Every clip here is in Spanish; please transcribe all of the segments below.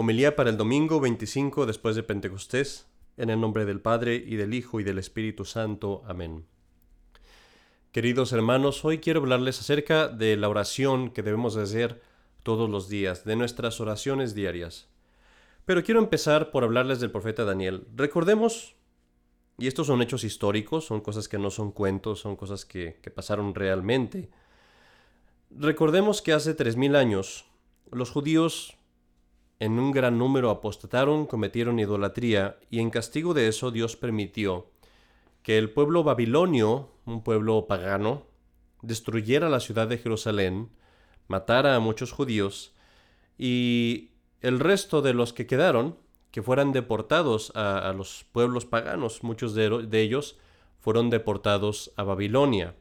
Homilía para el domingo 25 después de Pentecostés, en el nombre del Padre y del Hijo y del Espíritu Santo. Amén. Queridos hermanos, hoy quiero hablarles acerca de la oración que debemos hacer todos los días, de nuestras oraciones diarias. Pero quiero empezar por hablarles del profeta Daniel. Recordemos, y estos son hechos históricos, son cosas que no son cuentos, son cosas que, que pasaron realmente. Recordemos que hace tres mil años los judíos en un gran número apostataron, cometieron idolatría, y en castigo de eso Dios permitió que el pueblo babilonio, un pueblo pagano, destruyera la ciudad de Jerusalén, matara a muchos judíos, y el resto de los que quedaron, que fueran deportados a, los pueblos paganos, muchos de ellos fueron deportados a Babilonia.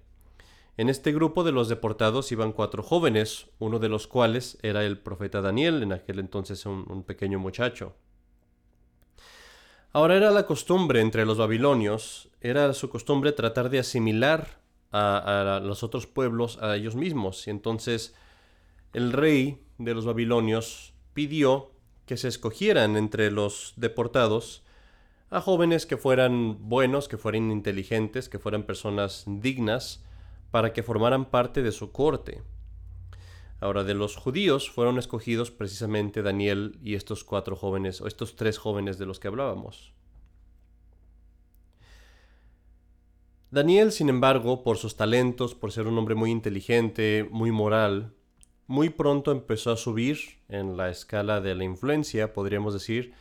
En este grupo de los deportados iban cuatro jóvenes, uno de los cuales era el profeta Daniel, en aquel entonces un, pequeño muchacho. Ahora era la costumbre entre los babilonios, era su costumbre tratar de asimilar a, los otros pueblos a ellos mismos. Y entonces el rey de los babilonios pidió que se escogieran entre los deportados a jóvenes que fueran buenos, que fueran inteligentes, que fueran personas dignas, para que formaran parte de su corte. Ahora, de los judíos fueron escogidos precisamente Daniel y estos cuatro jóvenes, o estos tres jóvenes de los que hablábamos. Daniel, sin embargo, por sus talentos, por ser un hombre muy inteligente, muy moral, muy pronto empezó a subir en la escala de la influencia, podríamos decir,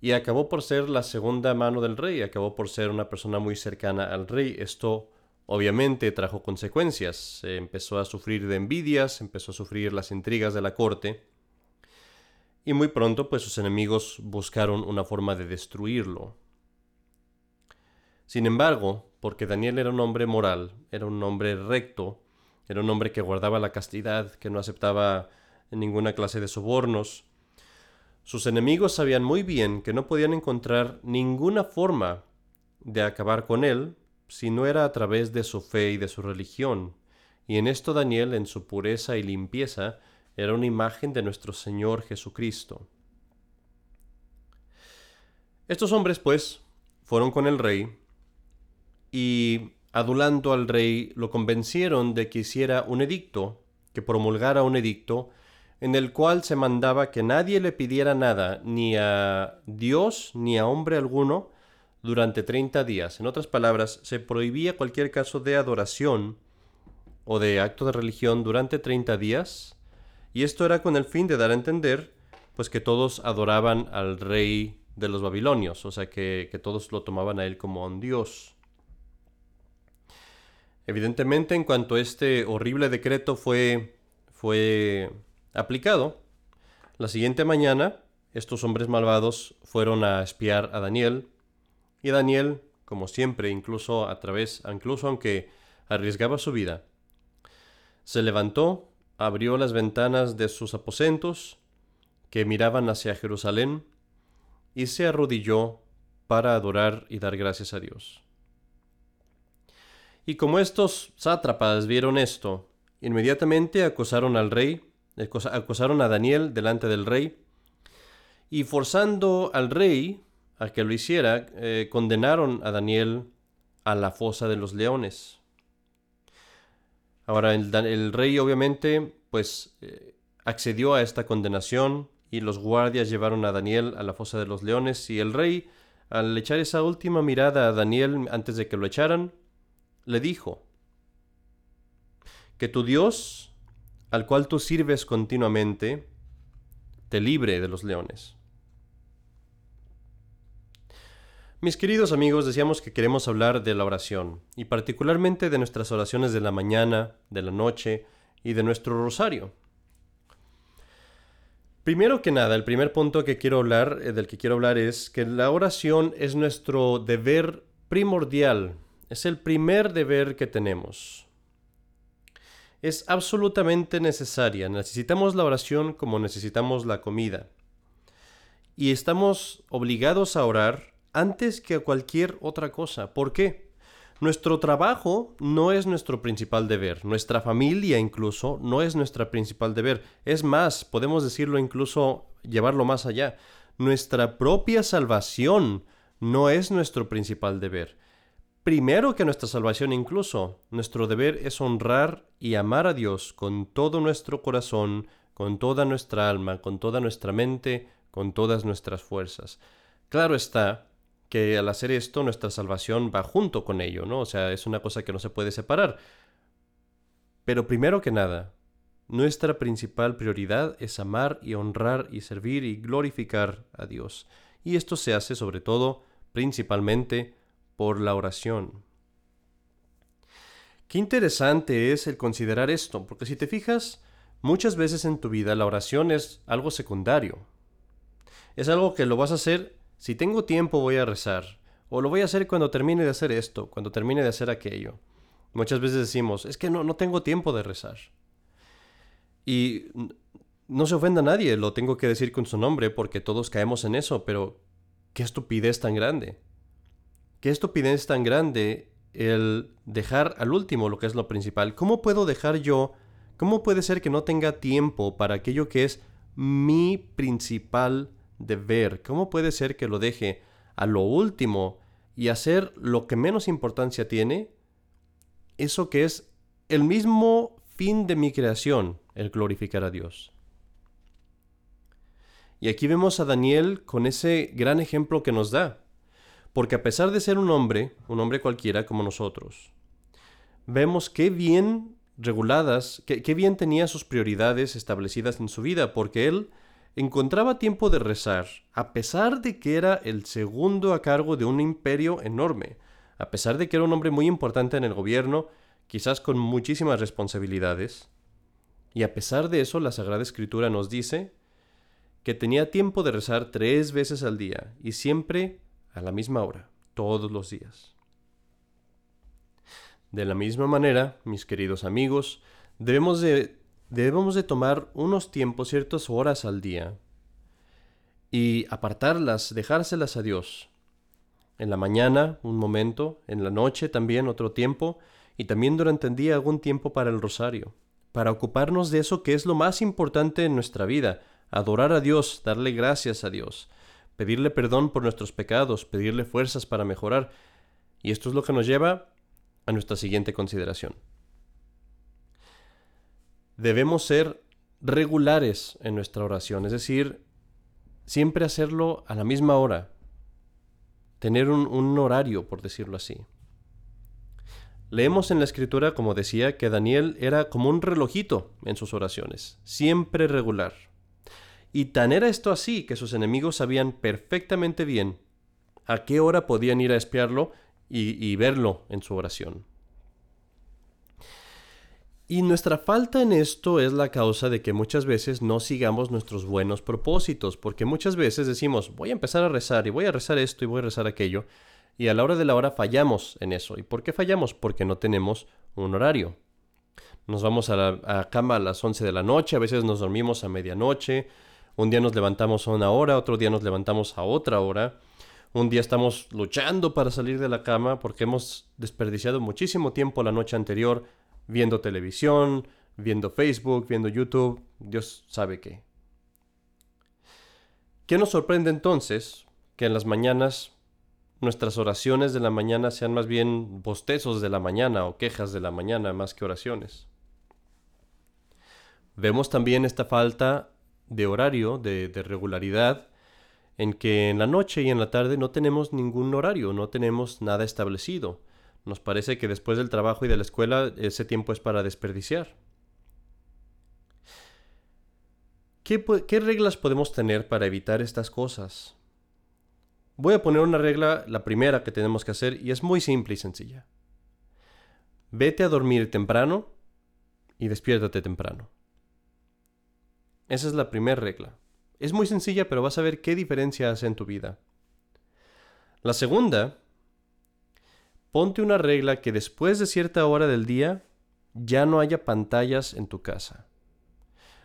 y acabó por ser la segunda mano del rey, acabó por ser una persona muy cercana al rey. Esto Obviamente trajo consecuencias, se empezó a sufrir de envidias, empezó a sufrir las intrigas de la corte, y muy pronto pues sus enemigos buscaron una forma de destruirlo. Sin embargo, porque Daniel era un hombre moral, era un hombre recto, era un hombre que guardaba la castidad, que no aceptaba ninguna clase de sobornos, sus enemigos sabían muy bien que no podían encontrar ninguna forma de acabar con él si no era a través de su fe y de su religión. Y en esto Daniel, en su pureza y limpieza, era una imagen de nuestro Señor Jesucristo. Estos hombres, pues, fueron con el rey y, adulando al rey, lo convencieron de que hiciera un edicto, que promulgara un edicto, en el cual se mandaba que nadie le pidiera nada, ni a Dios ni a hombre alguno, durante 30 días. En otras palabras, se prohibía cualquier caso de adoración o de acto de religión durante 30 días, y esto era con el fin de dar a entender pues que todos adoraban al rey de los babilonios, o sea que, que todos lo tomaban a él como un dios. Evidentemente, en cuanto este horrible decreto fue, fue aplicado, la siguiente mañana estos hombres malvados fueron a espiar a Daniel y Daniel, como siempre, incluso a través, incluso aunque arriesgaba su vida, se levantó, abrió las ventanas de sus aposentos que miraban hacia Jerusalén y se arrodilló para adorar y dar gracias a Dios. Y como estos sátrapas vieron esto, inmediatamente acusaron al rey, acusaron a Daniel delante del rey, y forzando al rey a que lo hiciera, eh, condenaron a Daniel a la fosa de los leones. Ahora el, rey obviamente pues eh, accedió a esta condenación y los guardias llevaron a Daniel a la fosa de los leones y el rey al echar esa última mirada a Daniel antes de que lo echaran, le dijo, que tu Dios, al cual tú sirves continuamente, te libre de los leones. Mis queridos amigos, decíamos que queremos hablar de la oración, y particularmente de nuestras oraciones de la mañana, de la noche y de nuestro rosario. Primero que nada, el primer punto que quiero hablar, eh, del que quiero hablar es que la oración es nuestro deber primordial, es el primer deber que tenemos. Es absolutamente necesaria, necesitamos la oración como necesitamos la comida. Y estamos obligados a orar antes que a cualquier otra cosa. ¿Por qué? Nuestro trabajo no es nuestro principal deber, nuestra familia incluso no es nuestra principal deber. Es más, podemos decirlo incluso, llevarlo más allá. Nuestra propia salvación no es nuestro principal deber. Primero que nuestra salvación incluso, nuestro deber es honrar y amar a Dios con todo nuestro corazón, con toda nuestra alma, con toda nuestra mente, con todas nuestras fuerzas. Claro está que al hacer esto nuestra salvación va junto con ello, ¿no? O sea, es una cosa que no se puede separar. Pero primero que nada, nuestra principal prioridad es amar y honrar y servir y glorificar a Dios. Y esto se hace sobre todo, principalmente, por la oración. Qué interesante es el considerar esto, porque si te fijas, muchas veces en tu vida la oración es algo secundario. Es algo que lo vas a hacer si tengo tiempo voy a rezar, o lo voy a hacer cuando termine de hacer esto, cuando termine de hacer aquello. Muchas veces decimos, es que no, no tengo tiempo de rezar. Y no se ofenda a nadie, lo tengo que decir con su nombre porque todos caemos en eso, pero qué estupidez tan grande. Qué estupidez tan grande el dejar al último lo que es lo principal. ¿Cómo puedo dejar yo, cómo puede ser que no tenga tiempo para aquello que es mi principal de ver. ¿Cómo puede ser que lo deje a lo último y hacer lo que menos importancia tiene? Eso que es el mismo fin de mi creación, el glorificar a Dios. Y aquí vemos a Daniel con ese gran ejemplo que nos da. Porque a pesar de ser un hombre, un hombre cualquiera como nosotros, vemos qué bien reguladas, qué, qué bien tenía sus prioridades establecidas en su vida, porque él encontraba tiempo de rezar, a pesar de que era el segundo a cargo de un imperio enorme, a pesar de que era un hombre muy importante en el gobierno, quizás con muchísimas responsabilidades. Y a pesar de eso, la Sagrada Escritura nos dice que tenía tiempo de rezar tres veces al día y siempre a la misma hora, todos los días. De la misma manera, mis queridos amigos, debemos de debemos de tomar unos tiempos, ciertas horas al día y apartarlas, dejárselas a Dios. En la mañana un momento, en la noche también otro tiempo y también durante el día algún tiempo para el rosario, para ocuparnos de eso que es lo más importante en nuestra vida, adorar a Dios, darle gracias a Dios, pedirle perdón por nuestros pecados, pedirle fuerzas para mejorar. Y esto es lo que nos lleva a nuestra siguiente consideración debemos ser regulares en nuestra oración, es decir, siempre hacerlo a la misma hora, tener un, horario, por decirlo así. Leemos en la escritura, como decía, que Daniel era como un relojito en sus oraciones, siempre regular. Y tan era esto así que sus enemigos sabían perfectamente bien a qué hora podían ir a espiarlo y verlo en su oración. Y nuestra falta en esto es la causa de que muchas veces no sigamos nuestros buenos propósitos, porque muchas veces decimos, voy a empezar a rezar y voy a rezar esto y voy a rezar aquello, y a la hora de la hora fallamos en eso. ¿Y por qué fallamos? Porque no tenemos un horario. Nos vamos a la cama a las 11 de la noche, a veces nos dormimos a medianoche, un día nos levantamos a una hora, otro día nos levantamos a otra hora, un día estamos luchando para salir de la cama porque hemos desperdiciado muchísimo tiempo la noche anterior viendo televisión, viendo Facebook, viendo YouTube, Dios sabe qué. ¿Qué nos sorprende entonces? Que en las mañanas nuestras oraciones de la mañana sean más bien bostezos de la mañana o quejas de la mañana más que oraciones. Vemos también esta falta de horario, de, de regularidad, en que en la noche y en la tarde no tenemos ningún horario, no tenemos nada establecido. Nos parece que después del trabajo y de la escuela ese tiempo es para desperdiciar. ¿Qué, ¿Qué, reglas podemos tener para evitar estas cosas? Voy a poner una regla, la primera que tenemos que hacer, y es muy simple y sencilla. Vete a dormir temprano y despiértate temprano. Esa es la primera regla. Es muy sencilla, pero vas a ver qué diferencia hace en tu vida. La segunda ponte una regla que después de cierta hora del día ya no haya pantallas en tu casa.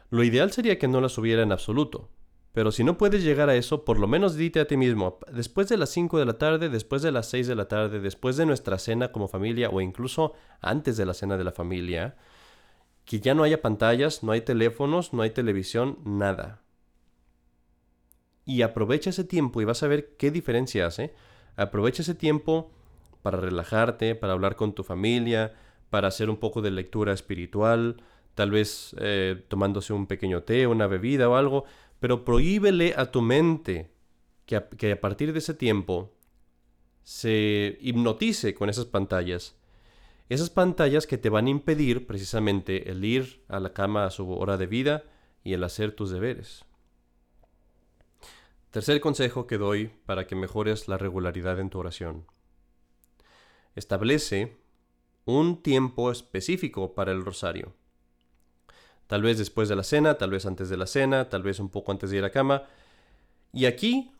Lo ideal sería que no las hubiera en absoluto, Pero si no puedes llegar a eso, por lo menos dite a ti mismo, después de las 5 de la tarde, después de las 6 de la tarde, después de nuestra cena como familia o incluso antes de la cena de la familia, que ya no haya pantallas, no hay teléfonos, no hay televisión, nada. Y aprovecha ese tiempo y vas a ver qué diferencia hace. Aprovecha ese tiempo para relajarte, para hablar con tu familia, para hacer un poco de lectura espiritual, tal vez eh, tomándose un pequeño té, una bebida o algo, pero prohíbele a tu mente que que a partir de ese tiempo se hipnotice con esas pantallas. Esas pantallas que te van a impedir precisamente el ir a la cama a su hora de vida y el hacer tus deberes. Tercer consejo que doy para que mejores la regularidad en tu oración. Establece un tiempo específico para el rosario. Tal vez después de la cena, tal vez antes de la cena, tal vez un poco antes de ir a cama. Y aquí,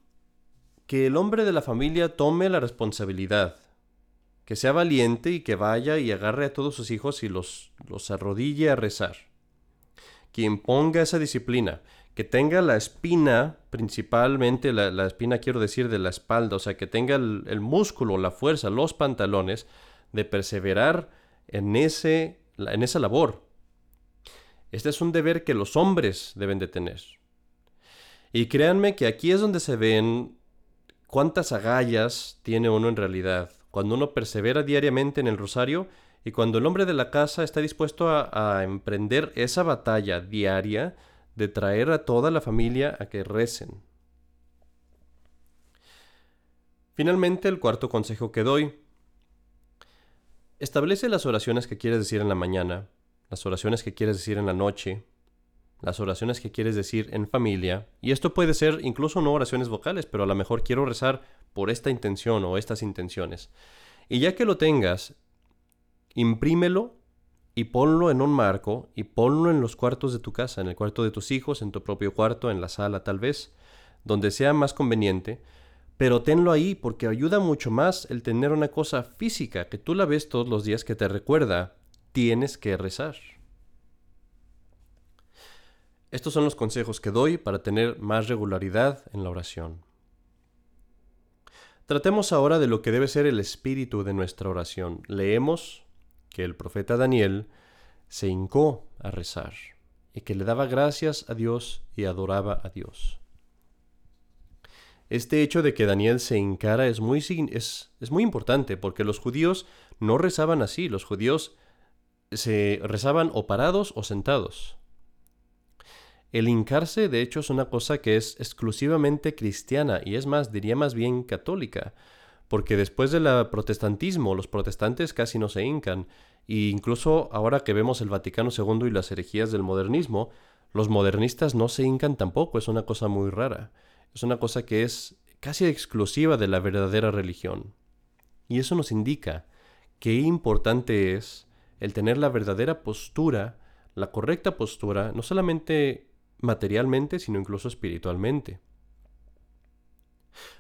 que el hombre de la familia tome la responsabilidad, que sea valiente y que vaya y agarre a todos sus hijos y los, los arrodille a rezar. Que imponga esa disciplina, que tenga la espina, principalmente la, espina quiero decir de la espalda, o sea, que tenga el, el músculo, la fuerza, los pantalones de perseverar en, ese, en esa labor este es un deber que los hombres deben de tener. Y créanme que aquí es donde se ven cuántas agallas tiene uno en realidad, cuando uno persevera diariamente en el rosario y cuando el hombre de la casa está dispuesto a, a emprender esa batalla diaria de traer a toda la familia a que recen. Finalmente, el cuarto consejo que doy. Establece las oraciones que quieres decir en la mañana las oraciones que quieres decir en la noche, las oraciones que quieres decir en familia, y esto puede ser incluso no oraciones vocales, pero a lo mejor quiero rezar por esta intención o estas intenciones. Y ya que lo tengas, imprímelo y ponlo en un marco y ponlo en los cuartos de tu casa, en el cuarto de tus hijos, en tu propio cuarto, en la sala tal vez, donde sea más conveniente, pero tenlo ahí porque ayuda mucho más el tener una cosa física que tú la ves todos los días que te recuerda tienes que rezar. Estos son los consejos que doy para tener más regularidad en la oración. Tratemos ahora de lo que debe ser el espíritu de nuestra oración. Leemos que el profeta Daniel se hincó a rezar y que le daba gracias a Dios y adoraba a Dios. Este hecho de que Daniel se hincara es muy, es, es muy importante porque los judíos no rezaban así, los judíos se rezaban o parados o sentados. El hincarse, de hecho, es una cosa que es exclusivamente cristiana y es más, diría más bien católica, porque después del protestantismo los protestantes casi no se hincan, e incluso ahora que vemos el Vaticano II y las herejías del modernismo, los modernistas no se hincan tampoco, es una cosa muy rara, es una cosa que es casi exclusiva de la verdadera religión. Y eso nos indica qué importante es el tener la verdadera postura, la correcta postura, no solamente materialmente, sino incluso espiritualmente.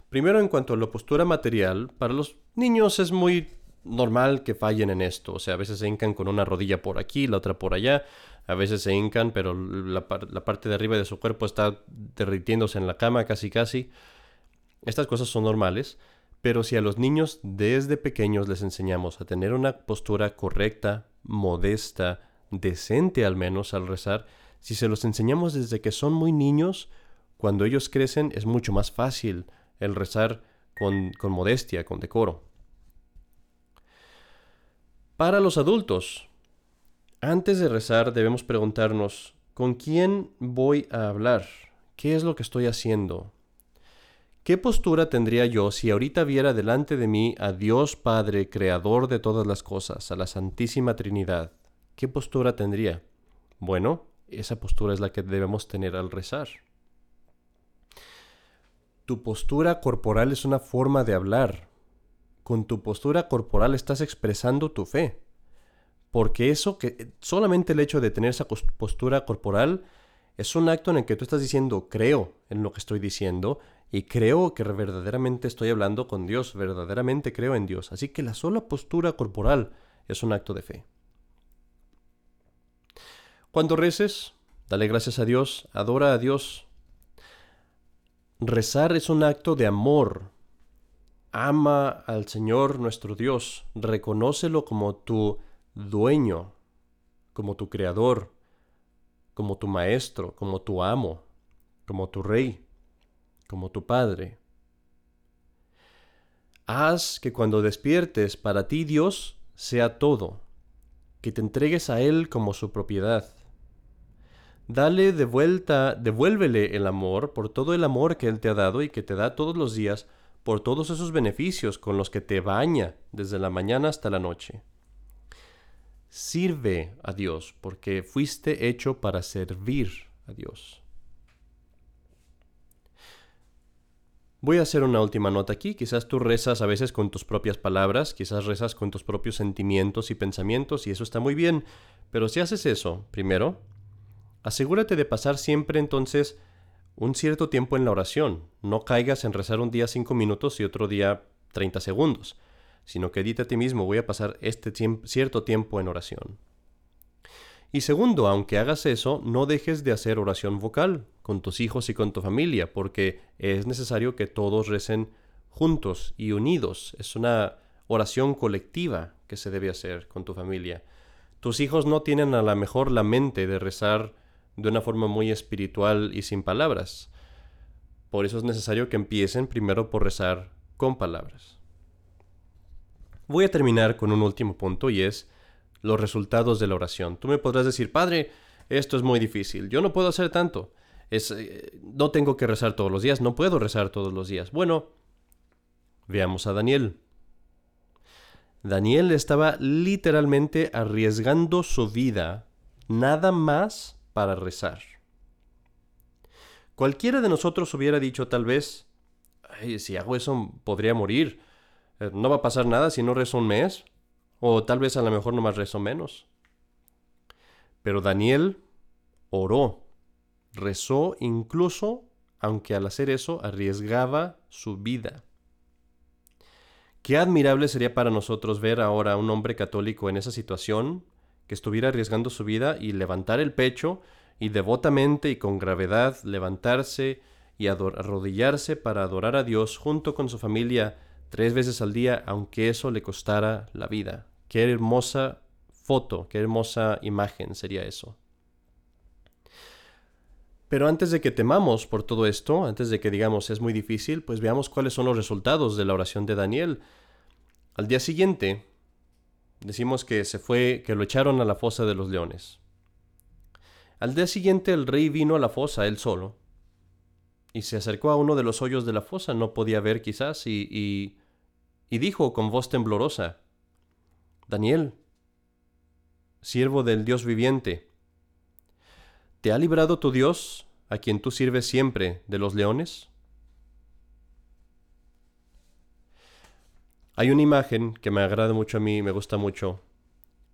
Primero, en cuanto a la postura material, para los niños es muy normal que fallen en esto. O sea, a veces se hincan con una rodilla por aquí, la otra por allá. A veces se hincan, pero la, la parte de arriba de su cuerpo está derritiéndose en la cama casi casi. Estas cosas son normales. Pero si a los niños desde pequeños les enseñamos a tener una postura correcta, modesta, decente al menos al rezar, si se los enseñamos desde que son muy niños, cuando ellos crecen es mucho más fácil el rezar con, con modestia, con decoro. Para los adultos, antes de rezar debemos preguntarnos, ¿con quién voy a hablar? ¿Qué es lo que estoy haciendo? ¿Qué postura tendría yo si ahorita viera delante de mí a Dios Padre, Creador de todas las cosas, a la Santísima Trinidad? ¿Qué postura tendría? Bueno, esa postura es la que debemos tener al rezar. Tu postura corporal es una forma de hablar. Con tu postura corporal estás expresando tu fe. Porque eso que solamente el hecho de tener esa postura corporal es un acto en el que tú estás diciendo creo en lo que estoy diciendo y creo que verdaderamente estoy hablando con Dios, verdaderamente creo en Dios. Así que la sola postura corporal es un acto de fe. Cuando reces, dale gracias a Dios, adora a Dios. Rezar es un acto de amor. Ama al Señor nuestro Dios, reconócelo como tu dueño, como tu creador, como tu maestro, como tu amo, como tu rey, como tu padre. Haz que cuando despiertes para ti Dios sea todo, que te entregues a Él como su propiedad. Dale de vuelta, devuélvele el amor por todo el amor que Él te ha dado y que te da todos los días, por todos esos beneficios con los que te baña desde la mañana hasta la noche. Sirve a Dios porque fuiste hecho para servir a Dios. Voy a hacer una última nota aquí. Quizás tú rezas a veces con tus propias palabras, quizás rezas con tus propios sentimientos y pensamientos, y eso está muy bien. Pero si haces eso, primero, asegúrate de pasar siempre entonces un cierto tiempo en la oración. No caigas en rezar un día cinco minutos y otro día 30 segundos, sino que dite a ti mismo, voy a pasar este cierto tiempo en oración. Y segundo, aunque hagas eso, no dejes de hacer oración vocal con tus hijos y con tu familia, porque es necesario que todos recen juntos y unidos. Es una oración colectiva que se debe hacer con tu familia. Tus hijos no tienen a lo mejor la mente de rezar de una forma muy espiritual y sin palabras. Por eso es necesario que empiecen primero por rezar con palabras. Voy a terminar con un último punto y es los resultados de la oración. Tú me podrás decir, Padre, esto es muy difícil, yo no puedo hacer tanto, es, eh, no tengo que rezar todos los días, no puedo rezar todos los días. Bueno, veamos a Daniel. Daniel estaba literalmente arriesgando su vida nada más para rezar. Cualquiera de nosotros hubiera dicho tal vez, si hago eso podría morir, eh, no va a pasar nada si no rezo un mes, o tal vez a lo mejor no más rezo menos. Pero Daniel oró, rezó incluso aunque al hacer eso arriesgaba su vida. Qué admirable sería para nosotros ver ahora a un hombre católico en esa situación, que estuviera arriesgando su vida y levantar el pecho y devotamente y con gravedad levantarse y arrodillarse para adorar a Dios junto con su familia tres veces al día, aunque eso le costara la vida. Qué hermosa foto, qué hermosa imagen sería eso. Pero antes de que temamos por todo esto, antes de que digamos es muy difícil, pues veamos cuáles son los resultados de la oración de Daniel. Al día siguiente, decimos que se fue, que lo echaron a la fosa de los leones. Al día siguiente el rey vino a la fosa él solo y se acercó a uno de los hoyos de la fosa, no podía ver quizás, y, y, dijo con voz temblorosa, Daniel, siervo del Dios viviente, ¿te ha librado tu Dios, a quien tú sirves siempre, de los leones? Hay una imagen que me agrada mucho a mí, me gusta mucho,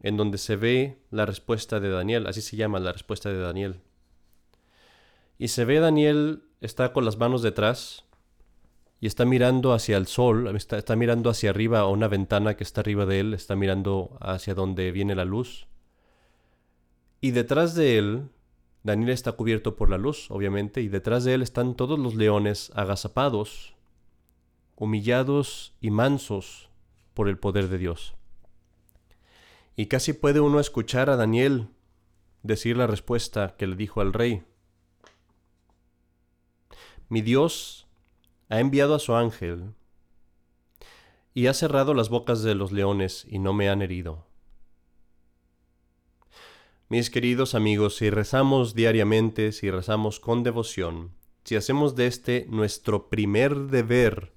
en donde se ve la respuesta de Daniel, así se llama la respuesta de Daniel. Y se ve Daniel está con las manos detrás y está mirando hacia el sol, está, mirando hacia arriba a una ventana que está arriba de él, está mirando hacia donde viene la luz. Y detrás de él, Daniel está cubierto por la luz, obviamente, y detrás de él están todos los leones agazapados, humillados y mansos por el poder de Dios. Y casi puede uno escuchar a Daniel decir la respuesta que le dijo al rey. Mi Dios ha enviado a su ángel y ha cerrado las bocas de los leones y no me han herido. Mis queridos amigos, si rezamos diariamente, si rezamos con devoción, si hacemos de este nuestro primer deber,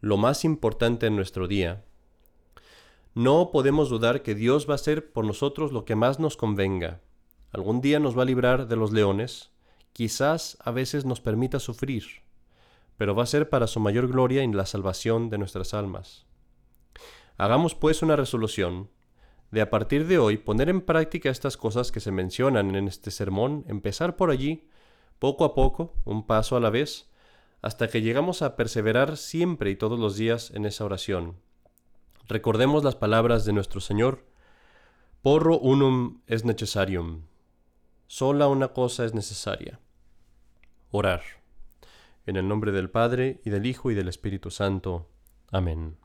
lo más importante en nuestro día, no podemos dudar que Dios va a hacer por nosotros lo que más nos convenga. Algún día nos va a librar de los leones, quizás a veces nos permita sufrir pero va a ser para su mayor gloria y la salvación de nuestras almas. Hagamos pues una resolución de a partir de hoy poner en práctica estas cosas que se mencionan en este sermón, empezar por allí, poco a poco, un paso a la vez, hasta que llegamos a perseverar siempre y todos los días en esa oración. Recordemos las palabras de nuestro Señor, porro unum es necessarium. Sola una cosa es necesaria, orar. En el nombre del Padre, y del Hijo, y del Espíritu Santo. Amén.